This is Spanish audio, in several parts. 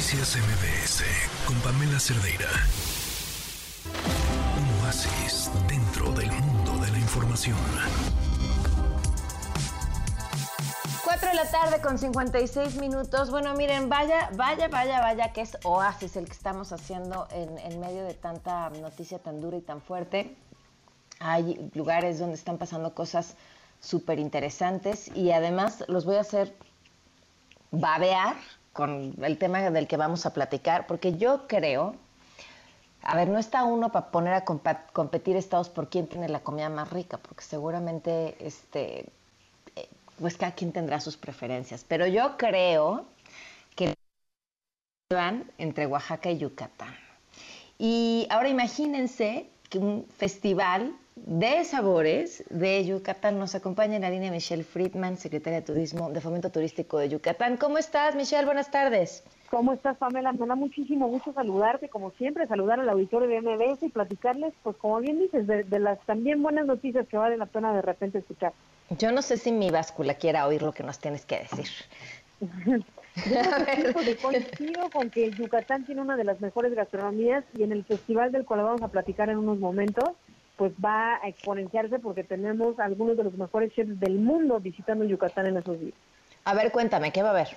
Noticias MBS con Pamela Cerdeira. Un oasis dentro del mundo de la información. 4 de la tarde con 56 minutos. Bueno, miren, vaya, vaya, vaya, vaya, que es oasis el que estamos haciendo en, en medio de tanta noticia tan dura y tan fuerte. Hay lugares donde están pasando cosas súper interesantes y además los voy a hacer babear con el tema del que vamos a platicar, porque yo creo, a ver, no está uno para poner a competir estados por quién tiene la comida más rica, porque seguramente, este, eh, pues cada quien tendrá sus preferencias, pero yo creo que van entre Oaxaca y Yucatán. Y ahora imagínense que un festival de sabores de Yucatán. Nos acompaña en la línea Michelle Friedman, secretaria de Turismo de Fomento Turístico de Yucatán. ¿Cómo estás, Michelle? Buenas tardes. ¿Cómo estás, Pamela? Me da muchísimo gusto saludarte, como siempre, saludar al auditorio de MBS y platicarles, pues como bien dices, de, las también buenas noticias que vale la pena de repente escuchar. Yo no sé si mi báscula quiera oír lo que nos tienes que decir. Yo coincido con que Yucatán tiene una de las mejores gastronomías y en el festival del cual vamos a platicar en unos momentos, pues va a exponenciarse porque tenemos algunos de los mejores chefs del mundo visitando Yucatán en esos días. A ver, cuéntame, ¿qué va a haber?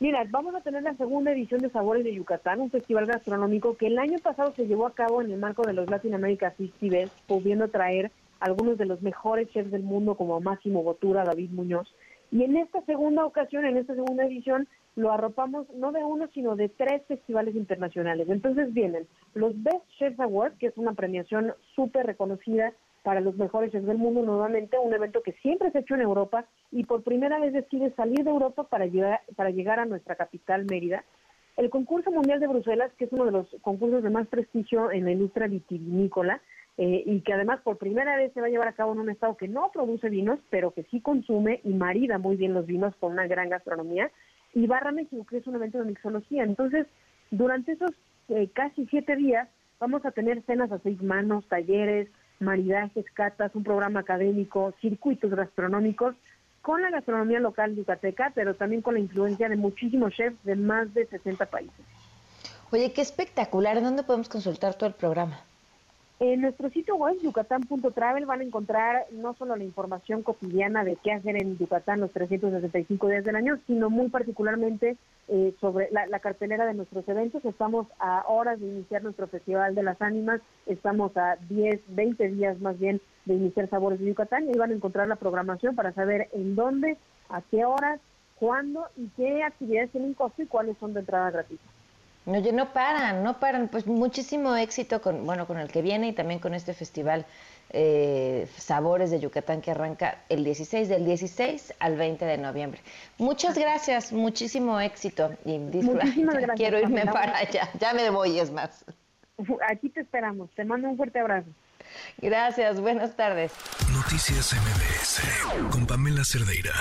Mira, vamos a tener la segunda edición de Sabores de Yucatán, un festival gastronómico que el año pasado se llevó a cabo en el marco de los Latin America Festivals, pudiendo traer algunos de los mejores chefs del mundo como Máximo Botura, David Muñoz. Y en esta segunda ocasión, en esta segunda edición, lo arropamos no de uno, sino de tres festivales internacionales. Entonces vienen los Best Chefs Awards, que es una premiación súper reconocida para los mejores chefs del mundo, nuevamente un evento que siempre se ha hecho en Europa y por primera vez decide salir de Europa para llegar, para llegar a nuestra capital, Mérida. El concurso mundial de Bruselas, que es uno de los concursos de más prestigio en la industria vitivinícola, eh, y que además por primera vez se va a llevar a cabo en un estado que no produce vinos, pero que sí consume y marida muy bien los vinos con una gran gastronomía, y Barra México, que es un evento de mixología. Entonces, durante esos eh, casi siete días vamos a tener cenas a seis manos, talleres, maridajes, catas, un programa académico, circuitos gastronómicos con la gastronomía local yucateca, pero también con la influencia de muchísimos chefs de más de 60 países. Oye, qué espectacular. ¿Dónde podemos consultar todo el programa? En nuestro sitio web, yucatán.travel, van a encontrar no solo la información cotidiana de qué hacer en Yucatán los 365 días del año, sino muy particularmente eh, sobre la, cartelera de nuestros eventos. Estamos a horas de iniciar nuestro Festival de las Ánimas, estamos a 10, 20 días más bien de iniciar Sabores de Yucatán y van a encontrar la programación para saber en dónde, a qué horas, cuándo y qué actividades tienen costo y cuáles son de entrada gratuita. Oye, no paran, no paran. Pues muchísimo éxito con, bueno, con el que viene y también con este festival eh, Sabores de Yucatán que arranca el 16, del 16 al 20 de noviembre. Muchas gracias, muchísimo éxito. Y Muchísimas gracias, quiero irme para allá. Ya me voy, es más. Aquí te esperamos. Te mando un fuerte abrazo. Gracias, buenas tardes. Noticias MBS con Pamela Cerdeira.